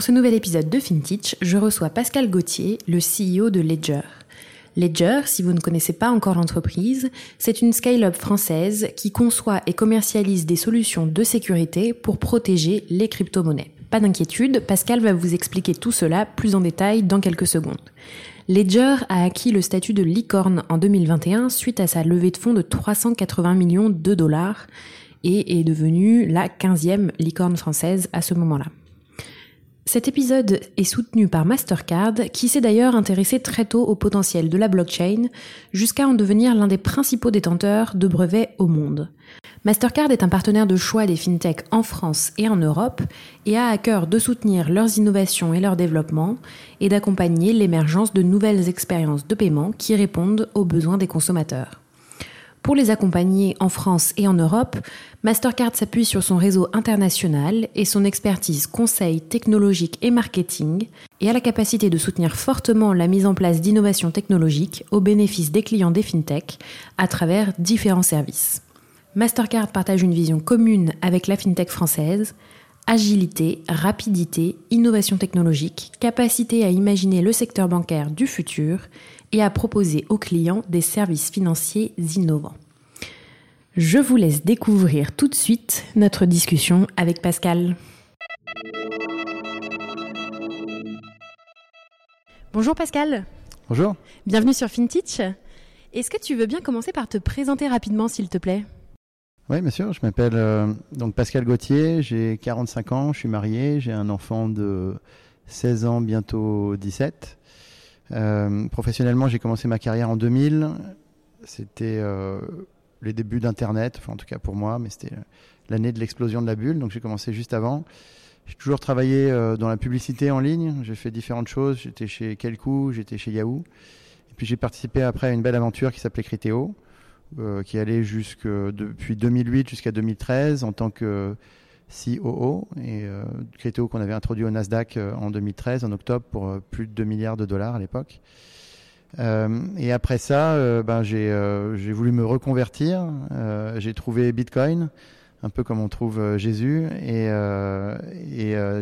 Pour ce nouvel épisode de FinTech, je reçois Pascal Gauthier, le CEO de Ledger. Ledger, si vous ne connaissez pas encore l'entreprise, c'est une scale-up française qui conçoit et commercialise des solutions de sécurité pour protéger les crypto-monnaies. Pas d'inquiétude, Pascal va vous expliquer tout cela plus en détail dans quelques secondes. Ledger a acquis le statut de licorne en 2021 suite à sa levée de fonds de 380 millions de dollars et est devenue la 15e licorne française à ce moment-là. Cet épisode est soutenu par Mastercard, qui s'est d'ailleurs intéressé très tôt au potentiel de la blockchain, jusqu'à en devenir l'un des principaux détenteurs de brevets au monde. Mastercard est un partenaire de choix des fintechs en France et en Europe et a à cœur de soutenir leurs innovations et leur développement et d'accompagner l'émergence de nouvelles expériences de paiement qui répondent aux besoins des consommateurs. Pour les accompagner en France et en Europe, Mastercard s'appuie sur son réseau international et son expertise conseil technologique et marketing et a la capacité de soutenir fortement la mise en place d'innovations technologiques au bénéfice des clients des fintech à travers différents services. Mastercard partage une vision commune avec la fintech française, agilité, rapidité, innovation technologique, capacité à imaginer le secteur bancaire du futur et à proposer aux clients des services financiers innovants. Je vous laisse découvrir tout de suite notre discussion avec Pascal. Bonjour Pascal. Bonjour. Bienvenue sur FinTech. Est-ce que tu veux bien commencer par te présenter rapidement s'il te plaît? Oui, bien sûr. Je m'appelle euh, donc Pascal Gauthier, j'ai 45 ans, je suis marié, j'ai un enfant de 16 ans, bientôt 17. Euh, professionnellement, j'ai commencé ma carrière en 2000. C'était euh, les débuts d'Internet, en tout cas pour moi, mais c'était l'année de l'explosion de la bulle, donc j'ai commencé juste avant. J'ai toujours travaillé euh, dans la publicité en ligne, j'ai fait différentes choses, j'étais chez Kelku, j'étais chez Yahoo, et puis j'ai participé après à une belle aventure qui s'appelait Criteo, qui allait jusque depuis 2008 jusqu'à 2013 en tant que COO et euh, Criteo qu'on avait introduit au Nasdaq euh, en 2013, en octobre, pour euh, plus de 2 milliards de dollars à l'époque. et après ça, ben, j'ai voulu me reconvertir. j'ai trouvé Bitcoin, un peu comme on trouve Jésus, et,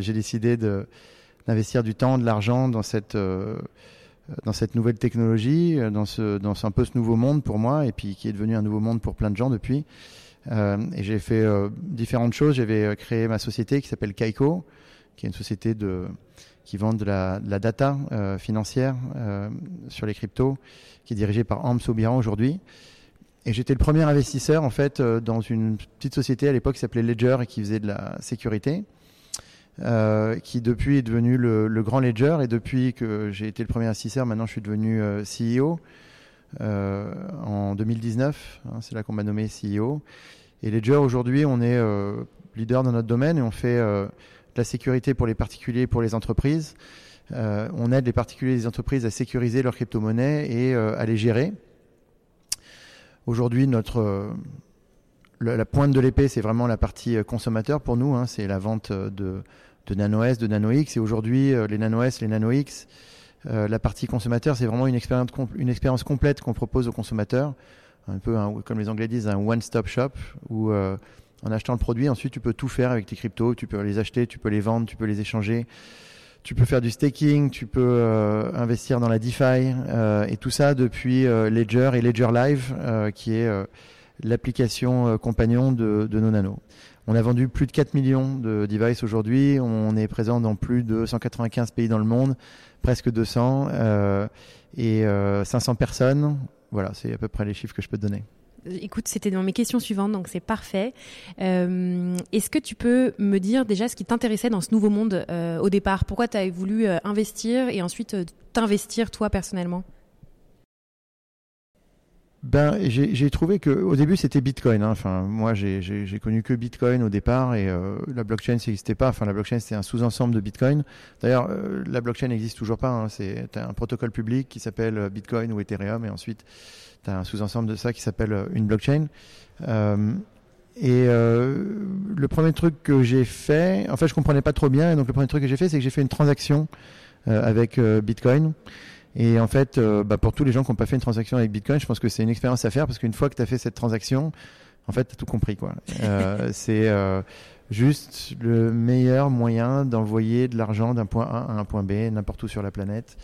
j'ai décidé d'investir du temps, de l'argent dans cette dans cette nouvelle technologie, dans ce dans un peu ce nouveau monde pour moi, et puis qui est devenu un nouveau monde pour plein de gens depuis. Euh, et j'ai fait euh, différentes choses. J'avais euh, créé ma société qui s'appelle Kaiko, qui est une société qui vend de la, data financière sur les cryptos, qui est dirigée par Am Sobiran aujourd'hui. Et j'étais le premier investisseur en fait dans une petite société à l'époque qui s'appelait Ledger et qui faisait de la sécurité. Qui depuis est devenu le, le, grand Ledger et depuis que j'ai été le premier investisseur, maintenant je suis devenu CEO en 2019. Hein, c'est là qu'on m'a nommé CEO. Et Ledger, aujourd'hui, on est euh, leader dans notre domaine et on fait euh, de la sécurité pour les particuliers et pour les entreprises. Euh, on aide les particuliers et les entreprises à sécuriser leurs crypto-monnaies et à les gérer. Aujourd'hui, notre la pointe de l'épée, c'est vraiment la partie consommateur pour nous. Hein, c'est la vente de, de NanoS, de NanoX. Et aujourd'hui, les NanoS, les NanoX, la partie consommateur, c'est vraiment une expérience, complète qu'on propose aux consommateurs. Un peu comme les Anglais disent un one-stop shop où euh, en achetant le produit, ensuite tu peux tout faire avec tes cryptos, tu peux les acheter, tu peux les vendre, tu peux les échanger, tu peux faire du staking, tu peux euh, investir dans la DeFi euh, et tout ça depuis Ledger et Ledger Live qui est l'application compagnon de, de, nos nanos. On a vendu plus de 4 millions de devices aujourd'hui. On est présent dans plus de 195 pays dans le monde, presque 200 et 500 personnes. Voilà, c'est à peu près les chiffres que je peux te donner. Écoute, c'était dans mes questions suivantes, donc c'est parfait. Euh, est-ce que tu peux me dire déjà ce qui t'intéressait dans ce nouveau monde euh, au départ? Pourquoi tu as voulu euh, investir et ensuite t'investir toi personnellement? Ben, j'ai trouvé que au début c'était Bitcoin. Hein. Enfin, moi j'ai connu que Bitcoin au départ et la blockchain n'existait pas. Enfin, la blockchain c'était un sous-ensemble de Bitcoin. D'ailleurs, la blockchain n'existe toujours pas. Hein. C'est un protocole public qui s'appelle Bitcoin ou Ethereum et ensuite tu as un sous-ensemble de ça qui s'appelle euh, une blockchain. Euh, et euh, le premier truc que j'ai fait, en fait, je comprenais pas trop bien. Et donc, le premier truc que j'ai fait, c'est que j'ai fait une transaction avec Bitcoin. Et en fait, bah, pour tous les gens qui n'ont pas fait une transaction avec Bitcoin, je pense que c'est une expérience à faire parce qu'une fois que tu as fait cette transaction, en fait, tu as tout compris. quoi. c'est juste le meilleur moyen d'envoyer de l'argent d'un point A à un point B, n'importe où sur la planète.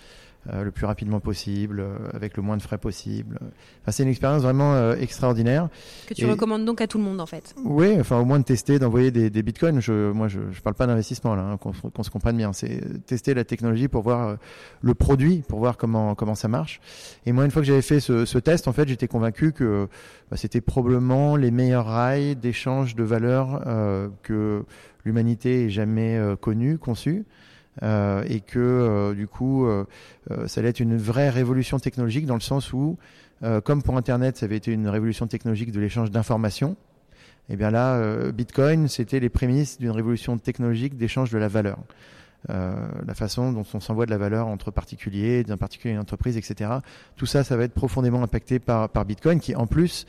Euh, le plus rapidement possible, euh, avec le moins de frais possible. Enfin, c'est une expérience vraiment euh, extraordinaire. Que tu recommandes donc à tout le monde en fait. Oui, enfin au moins de tester, d'envoyer des, des, bitcoins. Je, moi, je, je parle pas d'investissement là, hein, qu'on se comprenne bien. C'est tester la technologie pour voir le produit, pour voir comment comment ça marche. Et moi, une fois que j'avais fait ce, ce, test, en fait, j'étais convaincu que bah, c'était probablement les meilleurs rails d'échange de valeur que l'humanité ait jamais connu, conçu. Euh, et que euh, du coup, euh, ça allait être une vraie révolution technologique dans le sens où, comme pour Internet, ça avait été une révolution technologique de l'échange d'informations. Et eh bien là, Bitcoin, c'était les prémices d'une révolution technologique d'échange de la valeur. la façon dont on s'envoie de la valeur entre particuliers, d'un particulier et une entreprise, etc. Tout ça, ça va être profondément impacté par Bitcoin, qui en plus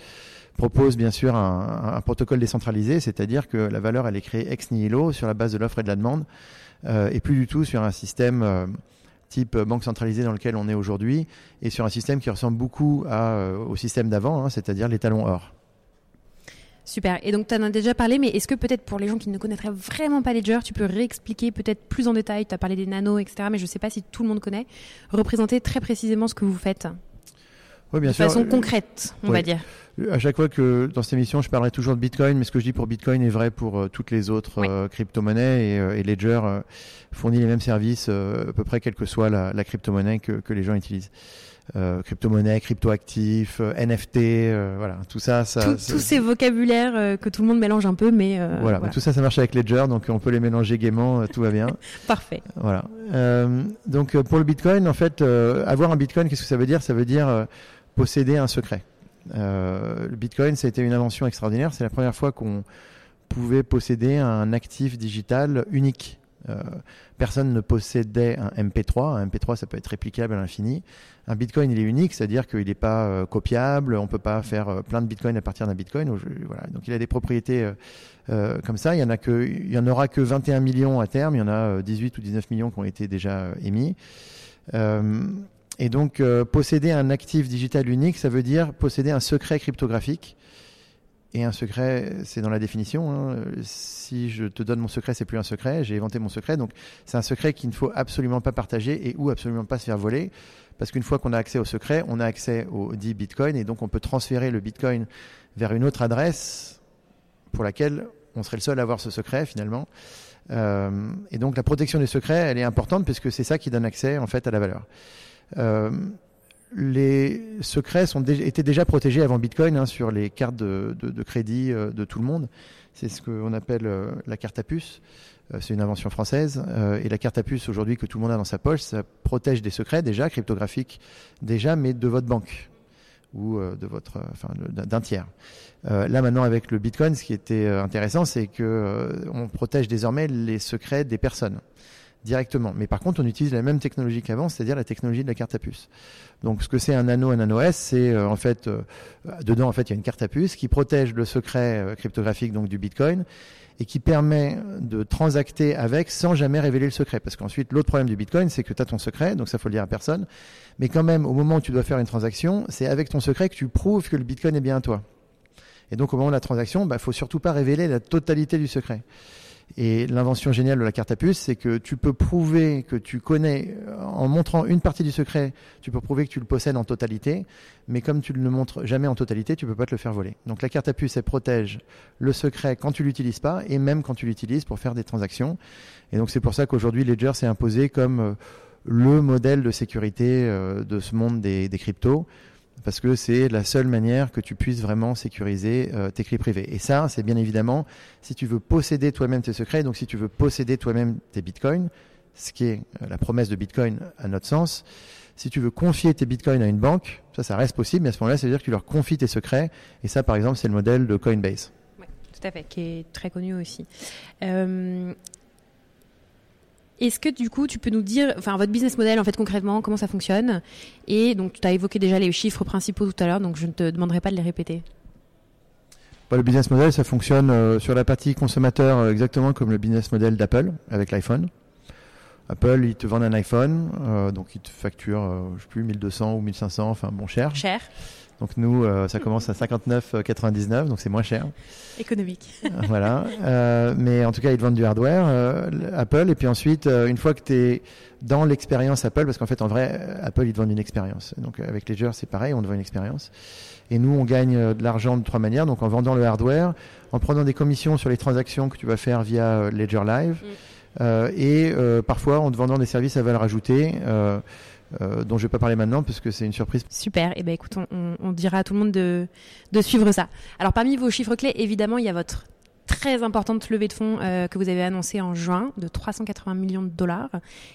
propose bien sûr un, protocole décentralisé, c'est-à-dire que la valeur, elle est créée ex nihilo sur la base de l'offre et de la demande. Euh, et plus du tout sur un système euh, type banque centralisée dans lequel on est aujourd'hui, et sur un système qui ressemble beaucoup euh, au système d'avant, hein, c'est-à-dire les talons or. Super. Et donc, tu en as déjà parlé, mais est-ce que peut-être pour les gens qui ne connaîtraient vraiment pas Ledger, tu peux réexpliquer peut-être plus en détail, tu as parlé des nanos, etc., mais je ne sais pas si tout le monde connaît, représenter très précisément ce que vous faites oui, bien de façon concrète, on va dire. À chaque fois que dans cette émission, je parlerai toujours de Bitcoin, mais ce que je dis pour Bitcoin est vrai pour euh, toutes les autres euh, crypto-monnaies et, euh, et, Ledger fournit les mêmes services à peu près quelle que soit la, la crypto-monnaie que, que, les gens utilisent. crypto-monnaie, crypto-actif, NFT, voilà, tout ça, ça tous ces vocabulaires que tout le monde mélange un peu, mais voilà, tout ça, ça marche avec Ledger, donc on peut les mélanger gaiement, tout va bien. Parfait. Voilà. donc pour le Bitcoin, en fait, avoir un Bitcoin, qu'est-ce que ça veut dire? Ça veut dire posséder un secret. Euh, le Bitcoin, ça a été une invention extraordinaire. C'est la première fois qu'on pouvait posséder un actif digital unique. Euh, personne ne possédait un MP3. Un MP3, ça peut être réplicable à l'infini. Un Bitcoin, il est unique, c'est-à-dire qu'il n'est pas euh, copiable. On peut pas faire plein de Bitcoin à partir d'un Bitcoin. Donc, il a des propriétés comme ça. Il y en aura que 21 millions à terme. Il y en a 18 ou 19 millions qui ont été déjà émis. Et donc, euh, posséder un actif digital unique, ça veut dire posséder un secret cryptographique. Et un secret, c'est dans la définition. Hein. Si je te donne mon secret, c'est plus un secret. J'ai inventé mon secret. Donc, c'est un secret qu'il ne faut absolument pas partager et ou absolument pas se faire voler. Parce qu'une fois qu'on a accès au secret, on a accès au dit Bitcoin. Et donc, on peut transférer le Bitcoin vers une autre adresse pour laquelle on serait le seul à avoir ce secret, finalement. Euh, et donc, la protection des secrets, elle est importante puisque c'est ça qui donne accès, en fait, à la valeur. Euh, les secrets sont étaient déjà protégés avant Bitcoin hein, sur les cartes de, crédit euh, de tout le monde. C'est ce qu'on appelle euh, la carte à puce. c'est une invention française. et la carte à puce aujourd'hui que tout le monde a dans sa poche, ça protège des secrets déjà cryptographiques déjà, mais de votre banque ou de votre, enfin, d'un tiers. là maintenant avec le Bitcoin, ce qui était intéressant, c'est que on protège désormais les secrets des personnes directement. Mais par contre, on utilise la même technologie qu'avant, c'est-à-dire la technologie de la carte à puce. Donc, ce que c'est un nano, un nano S, c'est euh, en fait euh, dedans en fait il y a une carte à puce qui protège le secret euh, cryptographique donc du Bitcoin et qui permet de transacter avec sans jamais révéler le secret. Parce qu'ensuite, l'autre problème du Bitcoin, c'est que tu as ton secret, donc ça faut le dire à personne. Mais quand même, au moment où tu dois faire une transaction, c'est avec ton secret que tu prouves que le Bitcoin est bien à toi. Et donc, au moment de la transaction, il bah, faut surtout pas révéler la totalité du secret. Et l'invention géniale de la carte à puce, c'est que tu peux prouver que tu connais, en montrant une partie du secret, tu peux prouver que tu le possèdes en totalité, mais comme tu ne le montres jamais en totalité, tu peux pas te le faire voler. Donc la carte à puce, elle protège le secret quand tu l'utilises pas, et même quand tu l'utilises pour faire des transactions. Et donc c'est pour ça qu'aujourd'hui Ledger s'est imposé comme euh, le modèle de sécurité euh, de ce monde des cryptos parce que c'est la seule manière que tu puisses vraiment sécuriser euh, tes clés privées. Et ça, c'est bien évidemment si tu veux posséder toi-même tes secrets, donc si tu veux posséder toi-même tes bitcoins, ce qui est euh, la promesse de Bitcoin à notre sens. Si tu veux confier tes bitcoins à une banque, ça, ça reste possible, mais à ce moment-là, ça veut dire que tu leur confies tes secrets. Et ça, par exemple, c'est le modèle de Coinbase. Oui, tout à fait, qui est très connu aussi. Euh, est-ce que du coup, tu peux nous dire, enfin, votre business model, en fait, concrètement, comment ça fonctionne? Et donc, tu as évoqué déjà les chiffres principaux tout à l'heure, donc je ne te demanderai pas de les répéter. Bah, le business model, ça fonctionne euh, sur la partie consommateur euh, exactement comme le business model d'Apple avec l'iPhone. Apple, ils te vendent un iPhone, euh, donc ils te facturent, je sais plus, 1200 ou 1500, enfin bon, cher. Cher, Donc nous, euh, ça commence à 59,99, donc c'est moins cher. économique. voilà. Euh, mais en tout cas, ils te vendent du hardware, euh, Apple. Et puis ensuite, euh, une fois que tu es dans l'expérience Apple, parce qu'en fait, en vrai, euh, Apple, ils te vendent une expérience. Donc avec Ledger, c'est pareil, on te vend une expérience. Et nous, on gagne euh, de l'argent de trois manières. Donc en vendant le hardware, en prenant des commissions sur les transactions que tu vas faire via euh, Ledger Live, Mm. euh, et euh, parfois en te vendant des services à valeur ajoutée. euh, euh, dont je vais pas parler maintenant parce que c'est une surprise. Super. Et ben écoute, on, dira à tout le monde de, de suivre ça. Alors parmi vos chiffres clés, évidemment, il y a votre très importante levée de fonds euh, que vous avez annoncée en juin de 380 millions de dollars.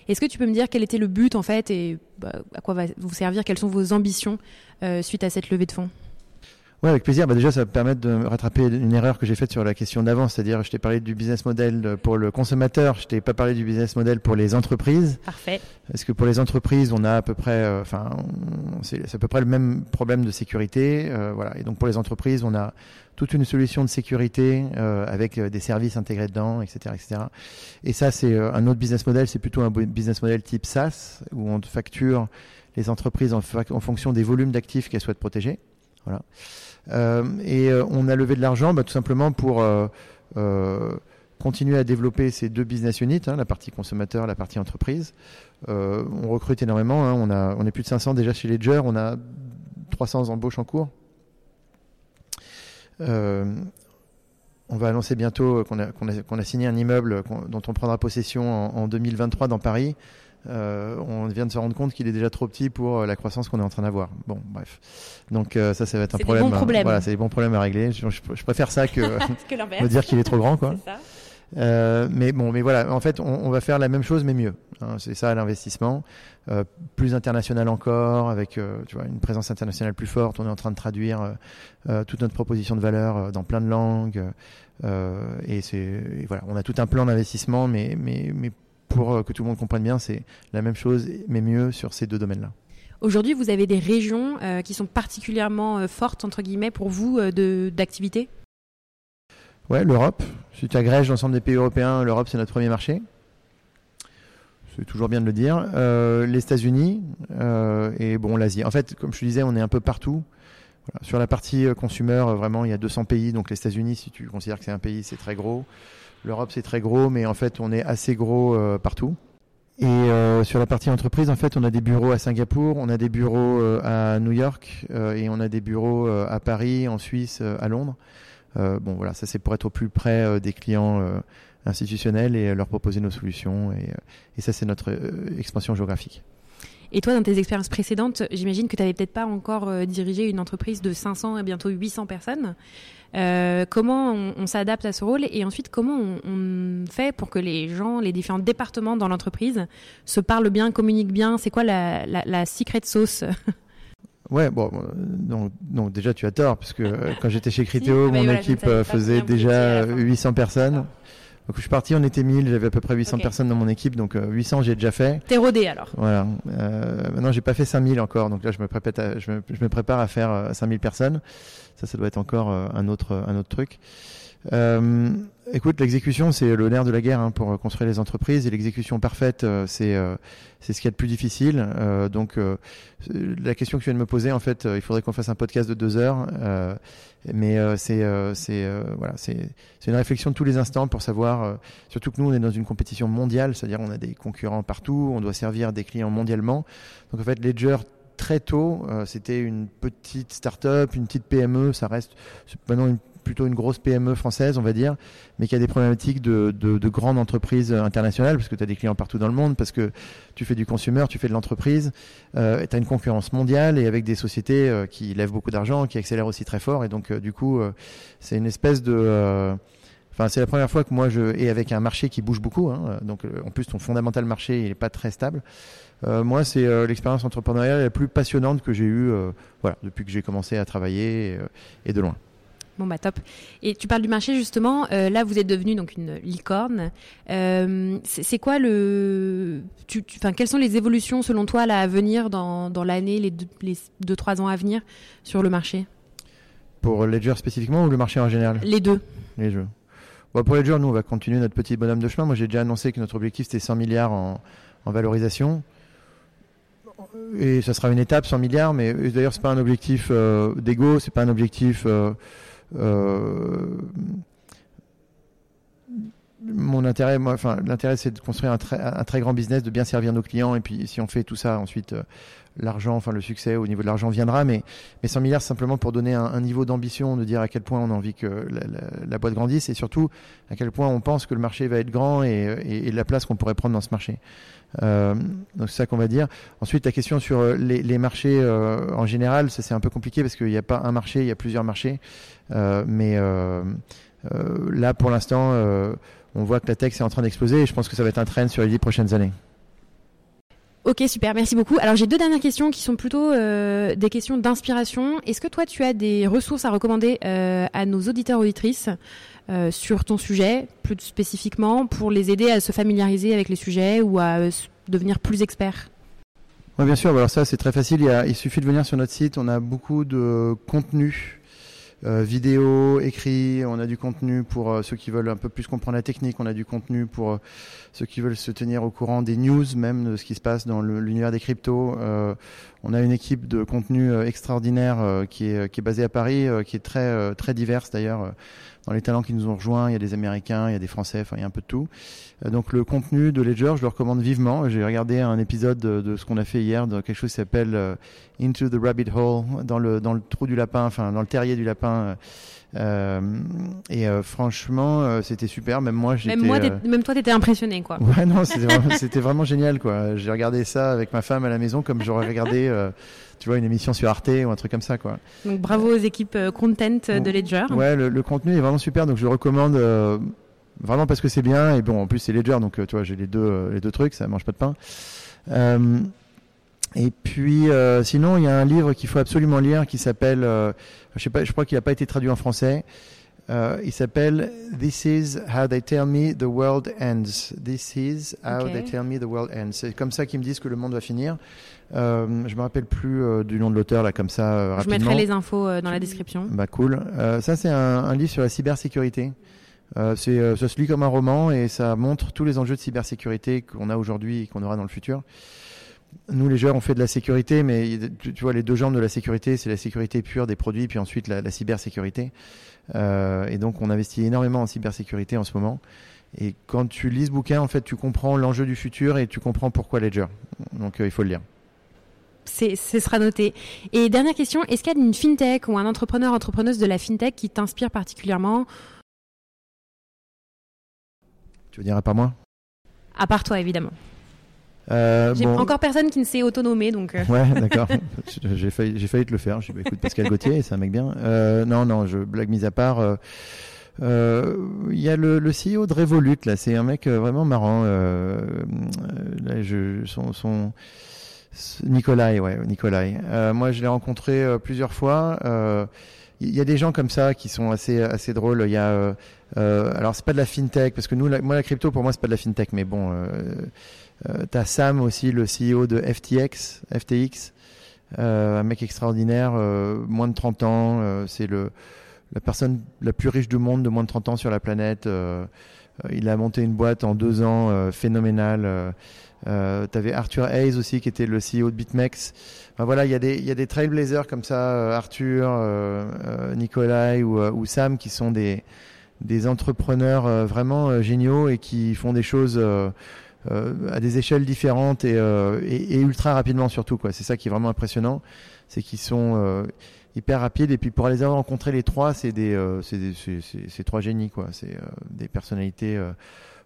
Est-ce que tu peux me dire quel était le but en fait et bah, à quoi va vous servir? Quelles sont vos ambitions euh, suite à cette levée de fonds? Ouais, avec plaisir. Bah déjà, ça va me permettre de rattraper une erreur que j'ai faite sur la question d'avant, c'est-à-dire je t'ai parlé du business model pour le consommateur, je t'ai pas parlé du business model pour les entreprises. Parfait. Parce que pour les entreprises, on a à peu près, euh, enfin, c'est à peu près le même problème de sécurité, euh, voilà. Et donc pour les entreprises, on a toute une solution de sécurité euh, avec euh, des services intégrés dedans, etc., etc. Et ça, c'est euh, un autre business model. C'est plutôt un bu- business model type SaaS où on facture les entreprises en, fa- en fonction des volumes d'actifs qu'elles souhaitent protéger. Voilà. Euh, et euh, on a levé de l'argent bah, tout simplement pour euh, continuer à développer ces deux business units, hein, la partie consommateur, la partie entreprise. On recrute énormément. hein, on, a, on est plus de 500 déjà chez Ledger. On a 300 embauches en cours. On va annoncer bientôt qu'on a, signé un immeuble dont on prendra possession en 2023 dans Paris. Euh, on vient de se rendre compte qu'il est déjà trop petit pour euh, la croissance qu'on est en train d'avoir. Bon, bref. Donc euh, ça, ça va être un des problème. bons problèmes. Voilà, c'est des bons problèmes à régler. Je, je- je préfère ça que que me dire qu'il est trop grand, quoi. Ça. Euh, mais bon, mais voilà, en fait, on, on va faire la même chose, mais mieux. hein. c'est ça l'investissement, Euh, plus international encore, avec euh, tu vois une présence internationale plus forte. On est en train de traduire toute notre proposition de valeur dans plein de langues, et c'est voilà, on a tout un plan d'investissement, mais mais mais pour euh, que tout le monde comprenne bien, c'est la même chose, mais mieux sur ces deux domaines-là. Aujourd'hui, vous avez des régions euh, qui sont particulièrement euh, fortes entre guillemets pour vous euh, d'activité? Ouais, l'Europe. Si tu agrèges l'ensemble des pays européens, l'Europe c'est notre premier marché. C'est toujours bien de le dire. Les États-Unis et bon l'Asie. En fait, comme je te disais, on est un peu partout. Voilà. Sur la partie consumer, vraiment, il y a 200 pays. Donc les États-Unis, si tu considères que c'est un pays, c'est très gros. L'Europe, c'est très gros, mais en fait, on est assez gros euh, partout. Et euh, sur la partie entreprise, en fait, on a des bureaux à Singapour, on a des bureaux euh, à New York et on a des bureaux à Paris, en Suisse, à Londres. Bon, voilà, ça c'est pour être au plus près des clients institutionnels et leur proposer nos solutions. Et, ça, c'est notre expansion géographique. Et toi, dans tes expériences précédentes, j'imagine que tu n'avais peut-être pas encore euh, dirigé une entreprise de 500 et bientôt 800 personnes. Euh, comment on, on s'adapte à ce rôle et ensuite comment on, on fait pour que les gens, les différents départements dans l'entreprise se parlent bien, communiquent bien? C'est quoi la, la, la secret sauce? Ouais, bon, euh, donc, donc déjà tu as tort, parce que quand j'étais chez Criteo, mais mon voilà, équipe faisait déjà la fin. 800 personnes. Donc je suis parti, on était 1000, j'avais à peu près 800 Ok. personnes dans mon équipe, donc euh, 800 j'ai déjà fait. T'es rodé alors Voilà. Euh, maintenant, j'ai pas fait 5000 encore, donc là, je me prépare à, je me, je me prépare à faire euh, 5000 personnes. Ça, ça doit être encore euh, un autre, un autre truc. Écoute, l'exécution, c'est le nerf de la guerre hein, pour construire les entreprises. Et l'exécution parfaite, euh, c'est euh, ce qu'il y a de plus difficile. Euh, donc, la question que tu viens de me poser, en fait, il faudrait qu'on fasse un podcast de deux heures. mais c'est c'est voilà, c'est une réflexion de tous les instants pour savoir. surtout que nous, on est dans une compétition mondiale, c'est-à-dire on a des concurrents partout, on doit servir des clients mondialement. Donc, en fait, Ledger très tôt, c'était une petite start-up, une petite PME. Ça reste maintenant une plutôt une grosse PME française, on va dire, mais qui a des problématiques de, de, grandes entreprises internationales, parce que tu as des clients partout dans le monde, parce que tu fais du consumer, tu fais de l'entreprise, euh, tu as une concurrence mondiale et avec des sociétés euh, qui lèvent beaucoup d'argent, qui accélèrent aussi très fort, et donc euh, du coup, euh, c'est une espèce de... Enfin, c'est la première fois que moi je et avec un marché qui bouge beaucoup. Hein, donc, en plus, ton fondamental marché il est pas très stable. moi, c'est l'expérience entrepreneuriale la plus passionnante que j'ai eue, depuis que j'ai commencé à travailler et de loin. Bon bah top. Et tu parles du marché justement. Euh, là, vous êtes devenu donc une licorne. Euh, c'est quoi le, tu, enfin, quelles sont les évolutions selon toi là à venir dans, dans l'année, les, deux, les deux trois ans à venir sur le marché? Pour Ledger spécifiquement ou le marché en général? Les deux. Les deux. Bon, pour Ledger, nous on va continuer notre petit bonhomme de chemin. Moi, j'ai déjà annoncé que notre objectif c'était 100 milliards en, en valorisation et ça sera une étape 100 milliards mais d'ailleurs c'est pas un objectif euh, d'ego c'est pas un objectif euh, euh, mon intérêt, moi, enfin, l'intérêt, c'est de construire un très, grand business, de bien servir nos clients, et puis si on fait tout ça, ensuite, euh, l'argent, enfin, le succès au niveau de l'argent viendra, mais, mais 100 milliards, simplement pour donner un, niveau d'ambition, de dire à quel point on a envie que la, boîte grandisse, et surtout à quel point on pense que le marché va être grand et, la place qu'on pourrait prendre dans ce marché. Euh, donc c'est ça qu'on va dire. Ensuite, la question sur euh, les, marchés en général, ça c'est un peu compliqué parce qu'il n'y a pas un marché, il y a plusieurs marchés. Mais là, pour l'instant, on voit que la tech est en train d'exploser et je pense que ça va être un trend sur les dix prochaines années. Ok, super, merci beaucoup. Alors j'ai deux dernières questions qui sont plutôt euh, des questions d'inspiration. Est-ce que toi tu as des ressources à recommander euh, à nos auditeurs auditrices euh, sur ton sujet, plus spécifiquement, pour les aider à se familiariser avec les sujets ou à devenir plus experts? Oui, bien sûr. Alors ça c'est très facile. Il, il, suffit de venir sur notre site. On a beaucoup de contenu euh, vidéo, écrit, on a du contenu pour euh, ceux qui veulent un peu plus comprendre la technique, on a du contenu pour euh, ceux qui veulent se tenir au courant des news, même de ce qui se passe dans l'univers des cryptos. On a une équipe de contenu extraordinaire qui, est, qui est basée à Paris, qui est très, très diverse d'ailleurs dans les talents qui nous ont rejoints, il y a des Américains, il y a des Français, enfin il y a un peu de tout. Euh, donc le contenu de Ledger, je le recommande vivement. J'ai regardé un épisode de, ce qu'on a fait hier, de quelque chose qui s'appelle euh, Into the Rabbit Hole, dans le dans le trou du lapin, enfin dans le terrier du lapin. Euh, et franchement, c'était super. Même moi, j'étais. Même, moi, même toi, t'étais impressionné, quoi. Ouais, non, c'était vraiment, vraiment, génial, quoi. J'ai regardé ça avec ma femme à la maison, comme j'aurais regardé tu vois, une émission sur Arte ou un truc comme ça, quoi. Donc bravo aux équipes euh, content de Ledger. Ouais, le, contenu est vraiment super, donc je le recommande euh, vraiment parce que c'est bien et bon, en plus c'est Ledger, donc euh, tu vois, j'ai les deux les deux trucs, ça mange pas de pain. Et puis sinon, il y a un livre qu'il faut absolument lire qui s'appelle, je sais pas, je crois qu'il n'a pas été traduit en français. il s'appelle This is how they tell me the world ends. This is how they tell me the world ends. C'est comme ça qu'ils me disent que le monde va finir. Euh, je me rappelle plus euh, du nom de l'auteur là comme ça euh, rapidement. Je mettrai les infos euh, dans la description. Bah cool. ça c'est un, un, livre sur la cybersécurité. c'est ça se lit comme un roman et ça montre tous les enjeux de cybersécurité qu'on a aujourd'hui et qu'on aura dans le futur. Nous les joueurs on fait de la sécurité, mais tu, vois les deux jambes de la sécurité, c'est la sécurité pure des produits puis ensuite la, la cybersécurité. et donc on investit énormément en cybersécurité en ce moment. Et quand tu lis ce bouquin, en fait, tu comprends l'enjeu du futur et tu comprends pourquoi Ledger. Donc il faut le lire ce sera noté. Et dernière question, est-ce qu'il y a une fintech ou un entrepreneur, entrepreneuse de la fintech qui t'inspire particulièrement? Tu veux dire à part moi? À part toi, évidemment. Euh, j'ai encore personne qui ne s'est autonomé, donc. Euh. Ouais, d'accord. j'ai failli, failli te le faire. J'ai dit, bah, écoute, Pascal Gauthier, c'est un mec bien. Euh, non, non, je blague mise à part. Il y a le, le, CEO de Revolut là, c'est un mec vraiment marrant. là, je, son, son Nikolai, ouais, Nikolai. Euh, moi, je l'ai rencontré euh, plusieurs fois. Il euh, y a des gens comme ça qui sont assez assez drôles. Il y a, alors c'est pas de la fintech parce que nous, moi, la crypto pour moi c'est pas de la fintech, mais bon, t'as Sam aussi, le CEO de FTX, FTX, un mec extraordinaire, moins de 30 ans. c'est le la personne la plus riche du monde de moins de 30 ans sur la planète. il a monté une boîte en deux ans phénoménale. Euh, tu avais Arthur Hayes aussi qui était le CEO de BitMEX. Enfin, voilà, il y, a des, y a des trailblazers comme ça, Arthur, euh, Nikolai ou, ou, Sam qui sont des, des entrepreneurs vraiment géniaux et qui font des choses à des échelles différentes et, et, et, ultra rapidement surtout. Quoi. C'est ça qui est vraiment impressionnant, c'est qu'ils sont hyper rapides et puis pour les avoir rencontrés les trois, c'est des, c'est trois génies quoi. C'est des personnalités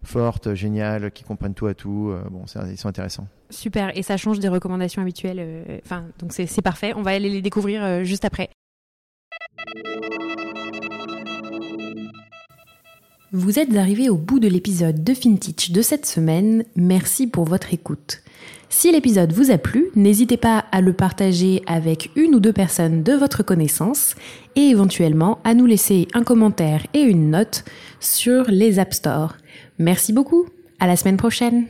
fortes, géniales, qui comprennent tout à tout. Euh, bon, ils sont intéressants. Super, et ça change des recommandations habituelles. Euh, enfin, donc c'est parfait. On va aller les découvrir euh, juste après. Vous êtes arrivé au bout de l'épisode de FinTech de cette semaine. Merci pour votre écoute. Si l'épisode vous a plu, n'hésitez pas à le partager avec une ou deux personnes de votre connaissance et éventuellement à nous laisser un commentaire et une note sur les App Store. Merci beaucoup. À la semaine prochaine.